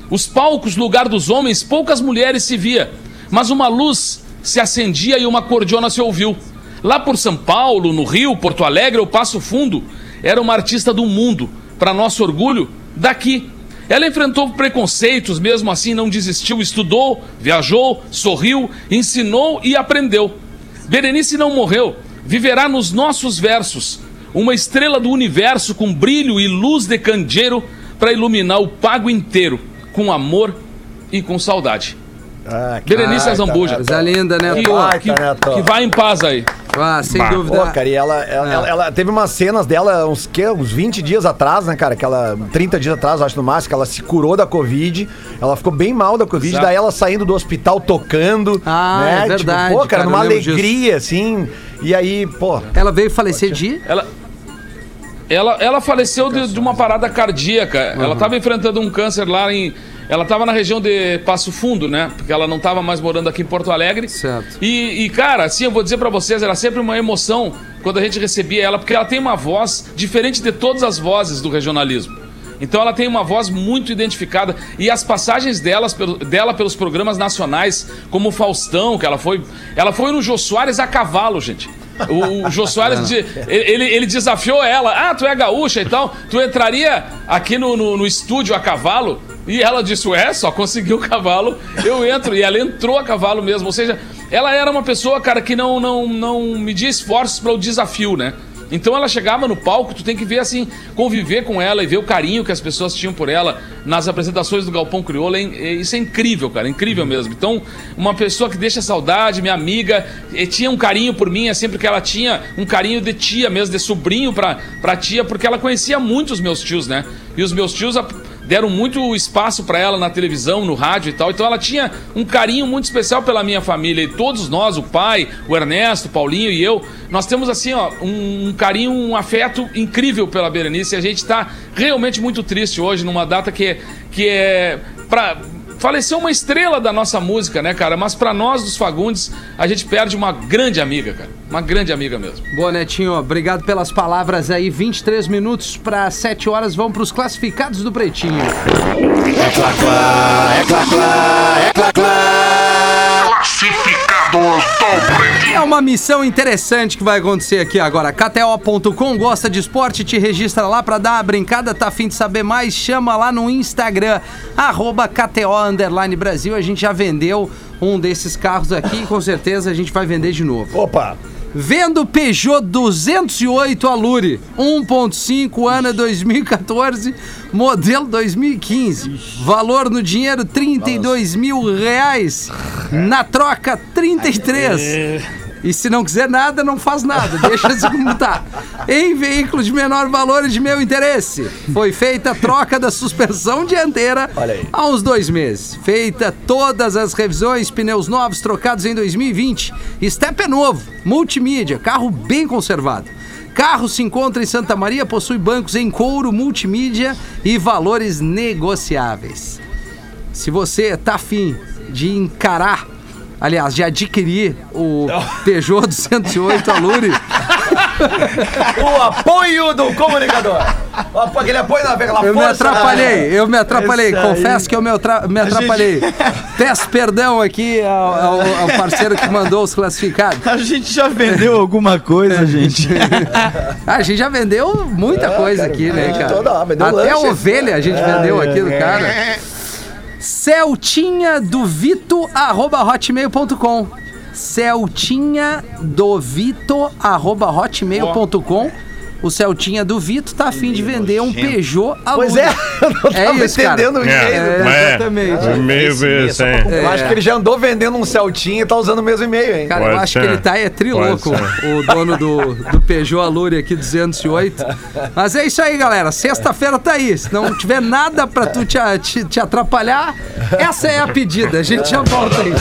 Os palcos, lugar dos homens, poucas mulheres se via, mas uma luz se acendia e uma cordiona se ouviu. Lá por São Paulo, no Rio, Porto Alegre ou Passo Fundo, era uma artista do mundo, para nosso orgulho, daqui. Ela enfrentou preconceitos, mesmo assim não desistiu, estudou, viajou, sorriu, ensinou e aprendeu. Berenice não morreu, viverá nos nossos versos, uma estrela do universo com brilho e luz de candeeiro para iluminar o pago inteiro, com amor e com saudade. Ah, Berenice cara, Azambuja. Coisa linda, né? Que, Ai, que, Neto. que vai em paz aí. ah, sem Bah. dúvida. Pô, cara, e ela, ela, É. ela- ela teve umas cenas dela, uns, que, uns 20 dias atrás, né, cara? Que ela, 30 dias atrás, acho no máximo, que ela se curou da Covid. Ela ficou bem mal da Covid, Exato. daí ela saindo do hospital tocando. Ah, né? é verdade, Tipo, pô, cara, cara, numa lembro disso. alegria, assim. E aí, pô. Ela veio falecer de. Ela, ela, ela faleceu de, de uma parada cardíaca. Ela estava enfrentando um câncer lá em. Ela estava na região de Passo Fundo, né? Porque ela não estava mais morando aqui em Porto Alegre. Certo. E, e, cara, assim, eu vou dizer pra vocês, era sempre uma emoção quando a gente recebia ela, porque ela tem uma voz diferente de todas as vozes do regionalismo. Então ela tem uma voz muito identificada. E as passagens delas, dela pelos programas nacionais, como o Faustão, que ela foi. Ela foi no Jô Soares a cavalo, gente. O, o Jô Soares, de- ele, ele desafiou ela. Ah, tu é gaúcha e tal. Tu entraria aqui no, no, no estúdio a cavalo? E ela disse, ué, só conseguiu o cavalo, eu entro. E ela entrou a cavalo mesmo. Ou seja, ela era uma pessoa, cara, que não, não, não media esforços para o desafio, né? Então ela chegava no palco, tu tem que ver assim, conviver com ela e ver o carinho que as pessoas tinham por ela nas apresentações do Galpão é- Isso é incrível, cara, incrível mesmo. Então, uma pessoa que deixa saudade, minha amiga, tinha um carinho por mim, é sempre que ela tinha um carinho de tia mesmo, de sobrinho pra, pra tia, porque ela conhecia muito os meus tios, né? E os meus tios ap- deram muito espaço pra ela na televisão, no rádio e tal. Então ela tinha um carinho muito especial pela minha família. E todos nós, o pai, o Ernesto, o Paulinho e eu, nós temos assim, ó, um, um carinho, um afeto incrível pela Berenice. E a gente tá realmente muito triste hoje, numa data que, que é. Pra, Faleceu uma estrela da nossa música, né, cara? Mas pra nós dos Fagundes, a gente perde uma grande amiga, cara. Uma grande amiga mesmo. Boa, Netinho. Obrigado pelas palavras aí. 23 minutos para 7 horas. Vamos para os classificados do Pretinho. É uma missão interessante que vai acontecer aqui agora. KTO.com gosta de esporte, te registra lá pra dar uma brincada, tá afim de saber mais? Chama lá no Instagram, arroba KTO Underline Brasil. A gente já vendeu um desses carros aqui e com certeza a gente vai vender de novo. Opa! Vendo Peugeot 208 Alure 1.5 ano 2014, modelo 2015. Valor no dinheiro 32 mil reais. Na troca 33. E se não quiser nada, não faz nada. Deixa assim como tá. Em veículos de menor valor e de meu interesse. Foi feita a troca da suspensão dianteira há uns dois meses. Feita todas as revisões, pneus novos trocados em 2020. Step é novo, multimídia, carro bem conservado. Carro se encontra em Santa Maria, possui bancos em couro, multimídia e valores negociáveis. Se você tá afim de encarar, aliás, de adquirir o Peugeot 208 Alure, O apoio do comunicador. Aquele apoio na aquela eu me atrapalhei, eu me atrapalhei, confesso que eu me, me atrapalhei. Peço perdão aqui ao, ao- ao parceiro que mandou os classificados. A gente já vendeu alguma coisa, gente. Ah, a gente já vendeu muita coisa cara, aqui, né, vende cara? Até lanche. ovelha a gente vendeu aqui do cara. Celtinha do Vito, arroba hotmail.com. Celtinha do Vito, arroba hotmail.com. O Celtinha do Vito tá afim de vender um Peugeot Alure. Pois é, eu não É tava isso, cara. entendendo o É, e-mail. É, mas é, exatamente. é meio ver sem. Eu acho que ele já andou vendendo um Celtinha e tá usando o mesmo e-mail, hein? Cara, eu Pode acho ser. que ele tá é trilouco, Pode o dono do, do Peugeot Alure aqui 208. Mas é isso aí, galera. Sexta-feira tá aí. Se não tiver nada pra tu te, te, te atrapalhar, essa é a pedida. A gente já volta aí.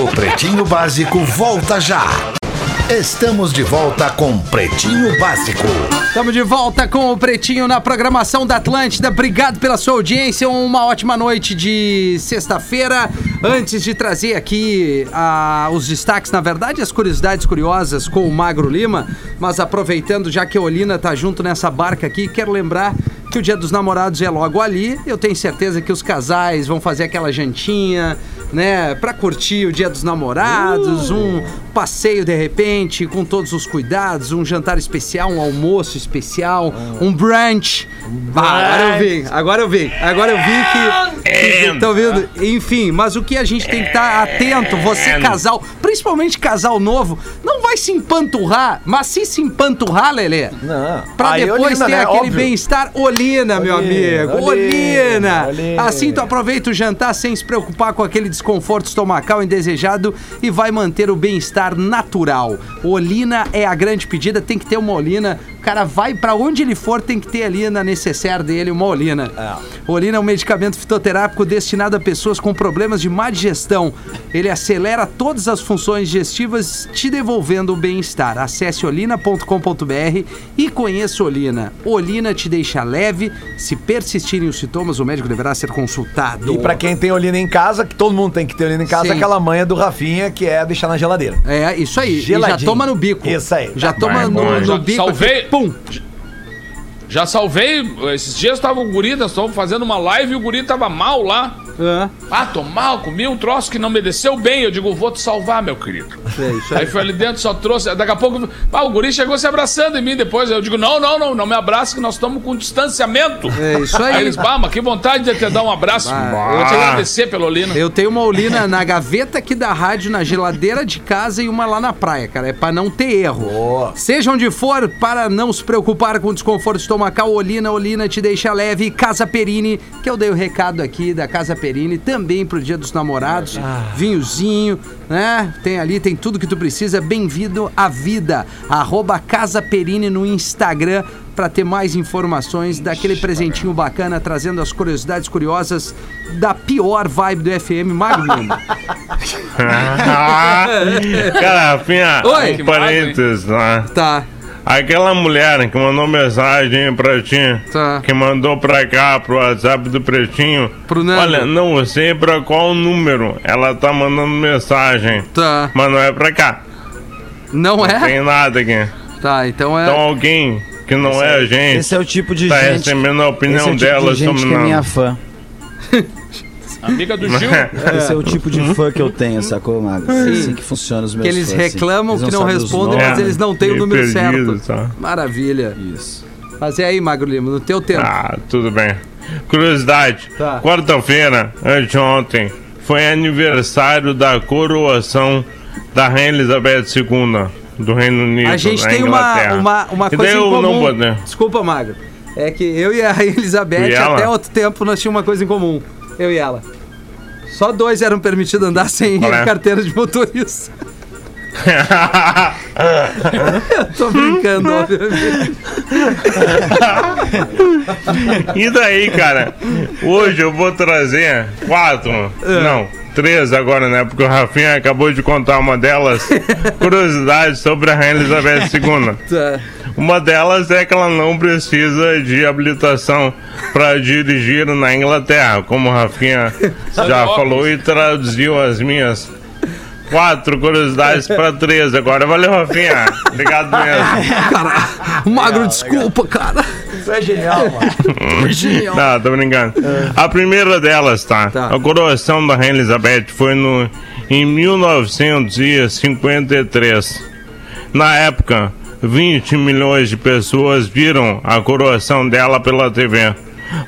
O Pretinho Básico volta já. Estamos de volta com Pretinho Básico. Estamos de volta com o Pretinho na programação da Atlântida. Obrigado pela sua audiência. Uma ótima noite de sexta-feira. Antes de trazer aqui ah, os destaques, na verdade, as curiosidades curiosas com o Magro Lima, mas aproveitando já que a Olina tá junto nessa barca aqui, quero lembrar que o Dia dos Namorados é logo ali. Eu tenho certeza que os casais vão fazer aquela jantinha, né, Pra curtir o Dia dos Namorados, um passeio de repente com todos os cuidados, um jantar especial, um almoço especial, um brunch. Ah, agora eu vi, agora eu vi, agora eu vi que, que estão vendo. Enfim, mas o que a gente tem que estar atento, você casal, principalmente casal novo, não vai se empanturrar, mas se se empanturrar, Lelê, Não. Pra Aí, depois Olina, ter né? aquele bem-estar Olina, meu Olina, amigo. Olina, Olina. Olina. Assim tu aproveita o jantar sem se preocupar com aquele desconforto estomacal indesejado e vai manter o bem-estar natural. Olina é a grande pedida, tem que ter uma Olina. O cara vai pra onde ele for, tem que ter ali na necessaire dele uma Olina. Olina é um medicamento fitoterápico destinado a pessoas com problemas de má digestão. Ele acelera todas as funções digestivas, te devolvendo o bem-estar. Acesse olina.com.br e conheça Olina. Olina te deixa leve. Se persistirem os sintomas, o médico deverá ser consultado. E pra quem tem Olina em casa, que todo mundo tem que ter Olina em casa, Sim. aquela manha do Rafinha, que é deixar na geladeira. É, isso aí. E já toma no bico. Isso aí. Já Tá toma bom, no, bom. no Já bico. salvei. Pum. Já salvei. Esses dias tava o guri, nós fazendo uma live e o guri tava mal lá. É, Ah, tô mal, comi um troço que não me desceu bem. Eu digo, vou te salvar, meu querido. é aí. Aí foi ali dentro, só trouxe. Daqui a pouco, ah, o guri chegou se abraçando em mim depois. Eu digo, não, não, não, não me abraça que nós estamos com distanciamento. É isso aí. Aí eles, bah, mas que vontade de te dar um abraço. Bah. Eu vou te agradecer pelo Olina. Eu tenho uma olina na gaveta aqui da rádio, na geladeira de casa e uma lá na praia, cara. É pra não ter erro. Seja onde for, para não se preocupar com desconforto estomacal, olina, olina te deixa leve. Casa Perini, que eu dei o recado aqui da Casa Perini, também pro Dia dos Namorados. Vinhozinho, né? Tem ali, tem tudo que tu precisa. Bem-vindo à vida. Arroba Casa Perini no Instagram para ter mais informações daquele presentinho bacana, trazendo as curiosidades curiosas da pior vibe do FM Magno. Cara, Rafinha, Oi. um parênteses, né? tá. Aquela mulher que mandou mensagem pra ti, Tá. que mandou pra cá, pro WhatsApp do Pretinho. Pro Nando. Olha, não sei pra qual número ela tá mandando mensagem. Tá. Mas não é pra cá. Não Não é? tem nada aqui. Tá, então é. Então alguém que não é a gente Esse é o tipo de tá gente. recebendo a Esse opinião é o tipo dela de gente sobre que é minha nós. Amiga do Gil. Esse é o tipo de fã que eu tenho, sacou, Mago? É assim que funciona os meus que eles fãs, assim. reclamam Eles que não os respondem, mas eles não têm o número perdido, certo. tá? Maravilha. Isso. Mas e aí, Magro Lima, no teu tempo? Ah, tudo bem. Curiosidade. Tá. Quarta-feira, anteontem, foi aniversário da coroação da Rainha Elizabeth II do Reino Unido. a gente tem uma, Inglaterra. uma, uma coisa em comum. não né? Desculpa, Magro. É que eu e a Rainha Elizabeth, E até outro tempo, nós tínhamos uma coisa em comum. Eu e ela. Só dois eram permitidos andar sem é? carteira de motorista. Eu tô brincando, obviamente. E daí, cara? Hoje eu vou trazer quatro. É. Não, três agora, né? Porque o Rafinha acabou de contar uma delas. Curiosidades sobre a Rainha Elizabeth II. Tá. Uma delas é que ela não precisa de habilitação para dirigir na Inglaterra, como o Rafinha já falou e traduziu as minhas quatro curiosidades para três agora. Valeu, Rafinha. Obrigado mesmo. Cara, Magro, desculpa, cara. Isso é genial, mano. Foi genial. Não, tô brincando. A primeira delas, tá? Tá. A coroação da Rainha Elizabeth foi no, em 1953. Na época, 20 milhões de pessoas viram a coroação dela pela TV.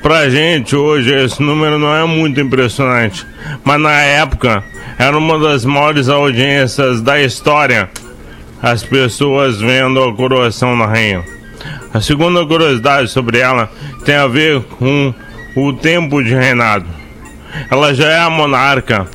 Pra gente hoje esse número não é muito impressionante, mas na época era uma das maiores audiências da história. As pessoas vendo a coroação da rainha. A segunda curiosidade sobre ela tem a ver com o tempo de reinado. Ela já é a monarca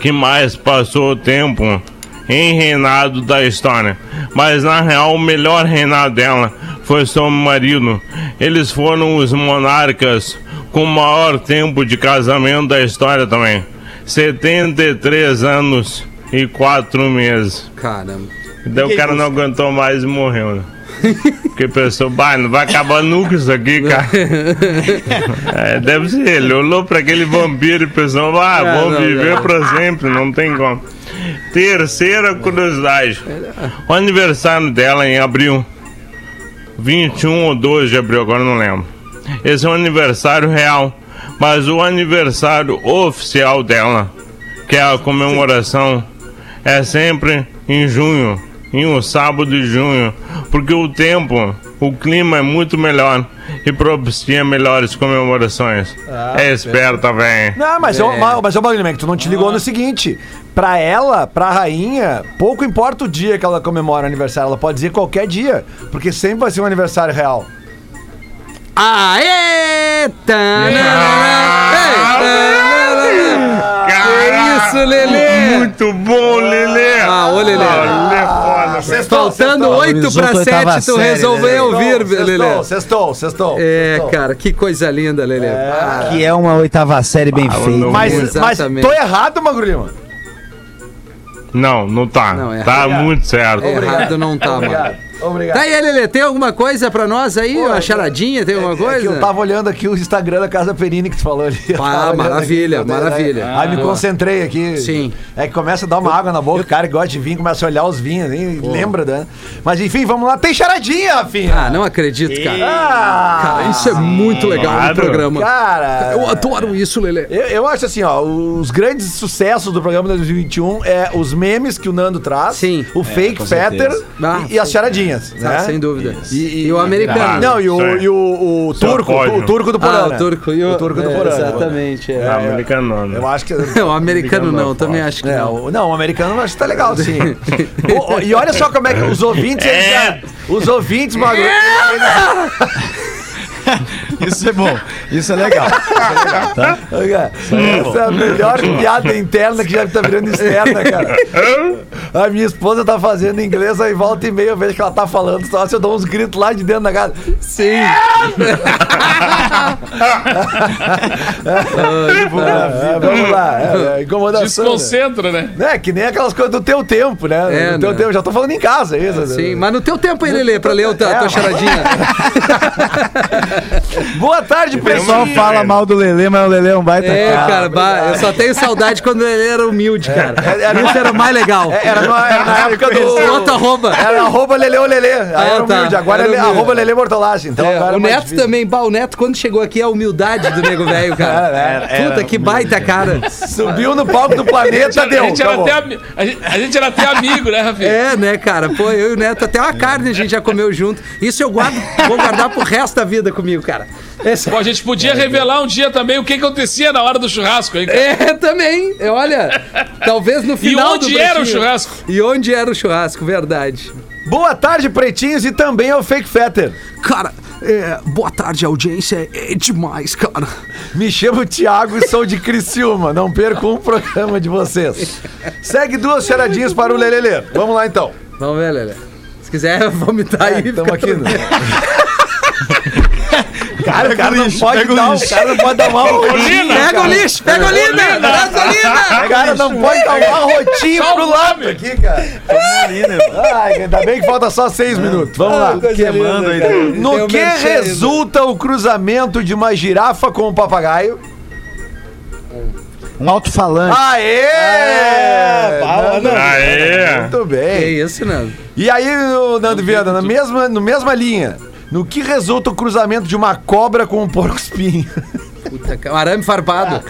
que mais passou tempo em reinado da história. Mas na real, o melhor reinado dela foi seu marido. Eles foram os monarcas com o maior tempo de casamento da história também. 73 anos e 4 meses. Caramba. Daí o cara não aguentou mais e morreu, né? Porque pensou, bah, não vai acabar nunca isso aqui, cara. É, deve ser ele. Olhou pra aquele vampiro e pensou, ah, É, vou não, viver pra sempre, não tem como. Terceira curiosidade. O aniversário dela em abril. 21 ou 2 de abril, agora não lembro. Esse é o aniversário real. Mas o aniversário oficial dela, que é a comemoração, é sempre em junho, em um sábado de junho, porque o tempo, o clima é muito melhor e propicia melhores comemorações. é esperta, velho. Não, mas, é. mas, mas ô Magno, tu não te ligou no seguinte. Pra ela, pra rainha, pouco importa o dia que ela comemora o aniversário. Ela pode dizer qualquer dia, porque sempre vai ser um aniversário real. Aê! Tanana! Tanana! Que isso, Lelê? Muito bom, Lelê! Ah, ô, Lelê. Ah, Lelê é foda. Faltando 8 Horizonte para 7, tu série, resolveu Lelê. ouvir, Lelê. Sextou, sextou. É, sextou. cara, que coisa linda, Lelê. Ah, Que é uma oitava série bem Ah, feita. Mas, mas tô errado, Magro Lima? Não, não tá. Não, é tá errado. muito certo. errado não tá, mano. Obrigado. Tá aí, Lelê, tem alguma coisa pra nós aí? Pô, uma é- charadinha, tem alguma É que coisa? eu tava olhando aqui o Instagram da Casa Perini que tu falou ali. Eu Ah, maravilha, aqui, maravilha. Aí me Boa. concentrei aqui. Sim. É que começa a dar uma água na boca, o cara que gosta de vinho começa a olhar os vinhos, nem lembra, né? Mas enfim, vamos lá. Tem charadinha, Rafinha! Ah, não acredito, cara. Ah, Cara, isso é muito legal no Claro. programa. Cara, Eu adoro isso, Lelê. Eu, eu acho assim, ó, os grandes sucessos do programa de 2021 é os memes que o Nando traz, Sim. o fake com Fetter certeza. Ah, e, e as charadinhas, Né? sem dúvida. E, E o americano. Não, e o, é. e o, o é turco, o turco do Porã. Ah, né? o turco e o... O turco do é, Porã. Exatamente, é. Ah, americano, né? Eu acho que. O americano Americano não, não também acho que É, não. o, não, o americano eu acho que tá legal, sim. O- o- e olha só como é que os ouvintes. eles já- os ouvintes, Magro. eles- Isso é bom. Isso é legal. Olha, Essa é a melhor piada interna que já tá virando externa, cara. A minha esposa tá fazendo inglês, aí volta e meia eu vejo que ela tá falando, só se eu dou uns gritos lá de dentro da casa. Sim. É, vamos lá, é, é, incomodação. né? Desconcentra, né? É, que nem aquelas coisas do teu tempo, né? É, do teu né? tempo, já tô falando em casa, é isso. Sim, mas no teu tempo aí, Lelê, pra ler a tua É. charadinha. Boa tarde, O pessoal pessoal. fala mal do Lelê, mas o Lelê é um baita É, cara. cara, bah, eu só tenho saudade quando ele era humilde, cara. era- Isso era mais legal. É, Era na, era na época do. Outro arroba. Era arroba Lele ou Lele. Aí Ah, era tá. humilde. Agora Era é humilde. arroba Lele Mortolagem. Então É, agora é o mais Neto difícil. também, bah, o Neto, quando chegou aqui, a humildade do nego velho, cara. Puta, que baita cara. Subiu no palco do planeta, a, deu. gente era acabou. até, ami- a, gente, a gente era até amigo, né, Rafinha? É, né, cara? Pô, eu e o Neto, até uma carne a gente já comeu junto. Isso eu guardo, vou guardar pro resto da vida comigo, cara. Esse- Pô, a gente podia revelar um dia também o que acontecia na hora do churrasco, hein? cara? É, também. É, Olha, talvez no E final do onde era o churrasco? E onde era o churrasco, verdade. Boa tarde, pretinhos, e também ao Fake Fetter. Cara, é, boa tarde, audiência. É demais, cara. Me chamo Thiago e sou de Criciúma. Não perco um programa de vocês. Segue duas charadinhas para o Lelele. Vamos lá, então. Vamos ver, Lelê. Se quiser vomitar aí, Estamos fica aqui. tudo né? Cara, o cara não lixo, pode dar, o lixo. cara não pode dar uma rotinha. Pega o lixo, pega o lixo, gasolina! O cara não pode dar uma rotinha Só pro lado aqui, cara. Ai, ainda bem que falta só seis minutos. Vamos lá. Queimando aí. No que resulta o cruzamento de uma girafa com um papagaio? Um alto-falante. Aê! Nando, Aê! Muito Que bem. isso, Nando? E aí, Nando Viana, na mesma, no mesma linha, no que resulta o cruzamento de uma cobra com um porco-espinho? Puta, cara, um arame farpado.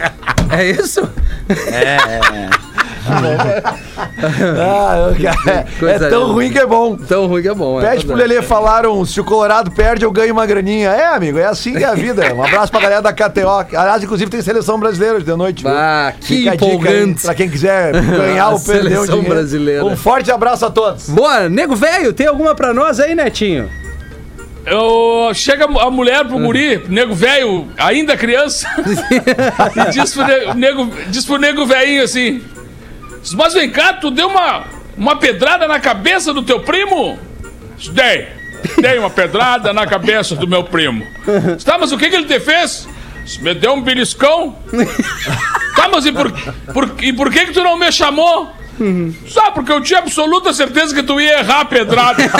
É isso? Ah, cara, é Coisa tão linda. ruim que é bom. Tão ruim que é bom. é Pede pro verdade. Lelê falaram, se o Colorado perde, eu ganho uma graninha. É, amigo, é assim que é a vida. Um abraço pra galera da KTO. Aliás, inclusive tem seleção brasileira hoje de noite. Ah, que Fica dica aí empolgante. Pra quem quiser ganhar ou perder o seleção dinheiro. brasileira. Um forte abraço a todos. Boa, nego velho, tem alguma pra nós aí, Netinho? Eu, chega a mulher pro guri, nego velho, ainda criança, e diz pro nego, nego, diz pro nego velhinho assim: "Diz, Mas vem cá, tu deu uma, uma pedrada na cabeça do teu primo? Dei, dei uma pedrada na cabeça do meu primo. Tá, mas o que, que ele te fez? Me deu um beliscão. Tá, mas e por, por, e por que, que tu não me chamou? Só porque eu tinha absoluta certeza que tu ia errar a pedrada.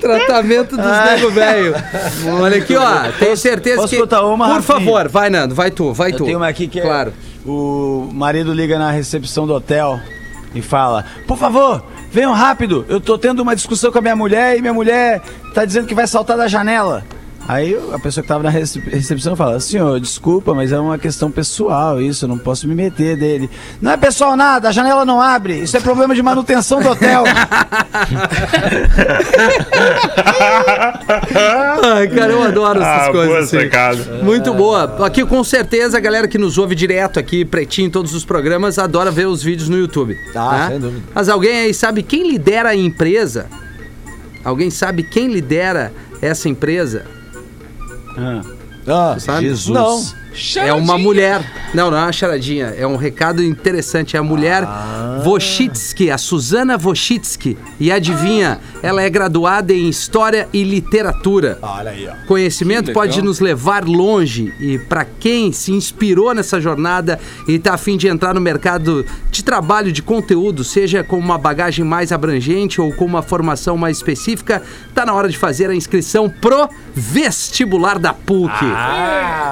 Tratamento dos nego velho. Olha aqui, ó. Tenho certeza posso que. uma, Por Rafinha? favor, vai, Nando, vai tu, vai Eu tu. tenho uma aqui que é. Claro. O marido liga na recepção do hotel e fala: Por favor, venham rápido. Eu tô tendo uma discussão com a minha mulher e minha mulher tá dizendo que vai saltar da janela. Aí a pessoa que tava na rece- recepção fala: Senhor, desculpa, mas é uma questão pessoal isso, eu não posso me meter dele. Não é pessoal nada, a janela não abre. Isso é problema de manutenção do hotel. Ai, cara, eu adoro essas Ah, coisas. boa assim. sacada. Muito boa. Aqui, com certeza, a galera que nos ouve direto aqui, pretinho, em todos os programas, adora ver os vídeos no YouTube. Ah, né? sem dúvida. Mas alguém aí sabe quem lidera a empresa? Alguém sabe quem lidera essa empresa? Ah, Sabe? Jesus. Não. É uma mulher. Não, não é uma charadinha. É um recado interessante. É a mulher Vochitsky, a Suzana Vochitsky. E adivinha, ela é graduada em História e Literatura. Olha aí, ó. Conhecimento pode nos levar longe. E para quem se inspirou nessa jornada e tá afim de entrar no mercado de trabalho de conteúdo, seja com uma bagagem mais abrangente ou com uma formação mais específica, tá na hora de fazer a inscrição pro vestibular da PUC.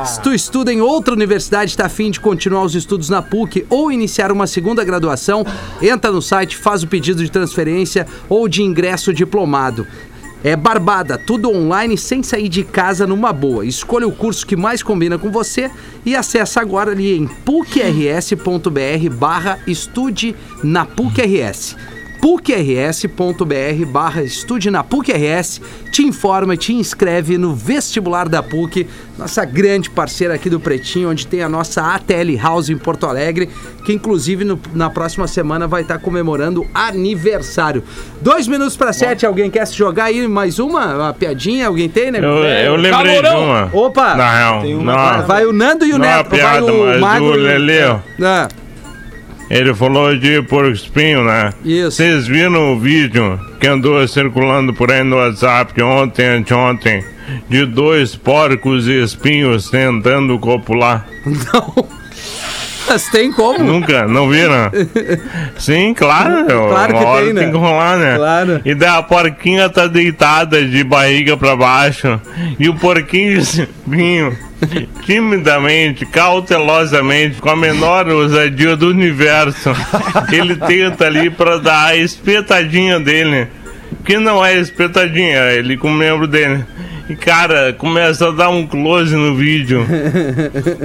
Se tu estuda em outra universidade está afim de continuar os estudos na PUC ou iniciar uma segunda graduação, entra no site, faz o pedido de transferência ou de ingresso diplomado. É barbada, tudo online, sem sair de casa numa boa. Escolha o curso que mais combina com você e acessa agora ali em pucrs.br barra estude na PUC-RS pucrs.br barra estude na PUC-RS, te informa e te inscreve no vestibular da PUC, nossa grande parceira aqui do Pretinho, onde tem a nossa ATL House em Porto Alegre, que inclusive no- na próxima semana vai estar comemorando aniversário. Dois minutos para sete, alguém quer se jogar aí mais uma? Uma piadinha? Alguém tem, né? Eu, eu lembrei de Calorão. uma. Opa! Na real. Não, Vai o Nando e o não é uma Neto, vai piada, o mas Magro. o e Lelê, ó. Ah, Ele falou de porco espinho, né? Isso. Vocês viram o vídeo que andou circulando por aí no WhatsApp ontem, anteontem, de dois porcos e espinhos tentando copular? não. Mas tem como? Nunca? Não viram? Sim, claro. Claro que tem, né? tem que rolar, né? Claro. E daí a porquinha tá deitada de barriga pra baixo. E o porquinho espinho, timidamente, cautelosamente, com a menor ousadia do universo, ele tenta ali pra dar a espetadinha dele. Que não é espetadinha, é ele com o membro dele. E cara, começa a dar um close no vídeo.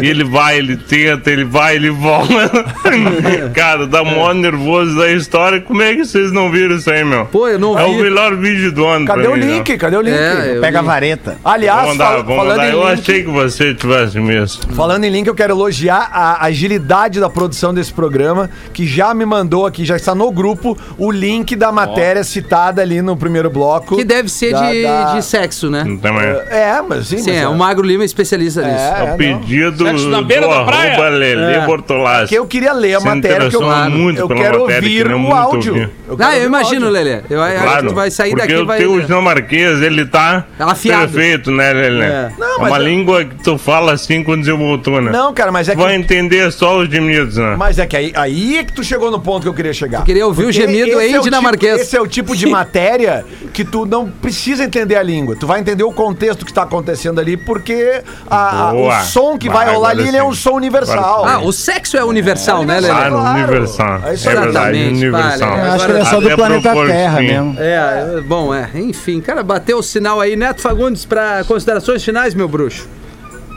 E ele vai, ele tenta, ele vai, ele volta. cara, dá mó nervoso da história. Como é que vocês não viram isso aí, meu? Pô, eu não É vi. o melhor vídeo do ano. Cadê pra o mim, link? Cadê o link? É, Pega a vareta. Aliás, Vamos mandar, fal- falando, mandar. em Eu link, achei que você tivesse mesmo. falando em link, eu quero elogiar a agilidade da produção desse programa, que já me mandou aqui, já está no grupo, o link da matéria citada ali no primeiro bloco. Que deve ser Da- de, da- de sexo, né? Também. É, mas sim, Sim, mas é, o Magro Lima é especialista nisso. É, É o pedido Sexo na do beira da praia. arroba Lelê É. Bortolassi. Que eu queria ler a Se matéria, que eu, muito eu quero matéria, ouvir queria o muito áudio. ouvir. quero Ah, ouvir eu o imagino, áudio. Lelê. Eu acho que Claro, tu vai sair porque daqui o vai. teu dinamarquês, ele tá Afiado. perfeito, né, Lelê? É. Não, É mas uma eu- língua que tu fala assim com desenvoltura. Não, cara, mas é Tu vai que... entender só os gemidos, né? Mas é que aí, aí é que tu chegou no ponto que eu queria chegar. Eu queria ouvir o Porque gemido em é o dinamarquês. Tipo, esse é o tipo de matéria que tu não precisa entender a língua. Tu vai entender o contexto que está acontecendo ali, porque a- a- o som que vai Vai, rolar ali ele é um som universal. Ah, o sexo é universal, né, Lelê? Claro, claro. universal. É É, isso verdade, Exatamente, universal. vale. Eu acho que ele é só Até do planeta Terra mesmo. É, bom, é. Enfim, cara, bateu o sinal aí. Neto Fagundes, pra considerações finais, meu bruxo.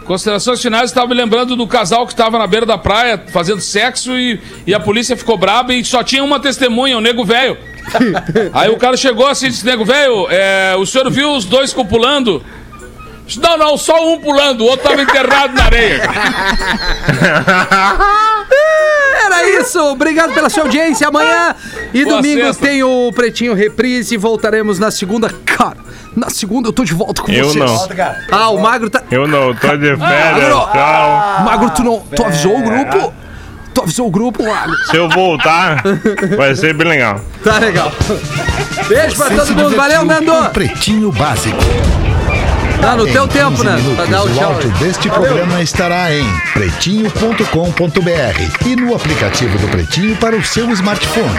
Considerações finais, estava me lembrando do casal que estava na beira da praia fazendo sexo e, e a polícia ficou braba e só tinha uma testemunha, o nego velho. Aí o cara chegou assim e disse: Nego velho, é, o senhor viu os dois copulando? Disse, Não, não, só um pulando, o outro estava enterrado na areia. Era isso, obrigado pela sua audiência. Amanhã e Boa domingo sexta. tem o Pretinho Reprise. Voltaremos na segunda. Cara, na segunda eu tô de volta com Eu vocês. não. Ah, o Magro tá. Eu não, tô de férias, Magro. tchau. Magro, tu não. Tu avisou o grupo? Tu avisou o grupo? Se eu voltar, vai ser bem legal. Tá legal. Beijo pra todo mundo. Valeu, Nando. Com Pretinho Básico. Tá no teu Em tempo, 15 né? Pra dar o tchau. áudio deste programa estará em pretinho.com.br e no aplicativo do Pretinho para o seu smartphone.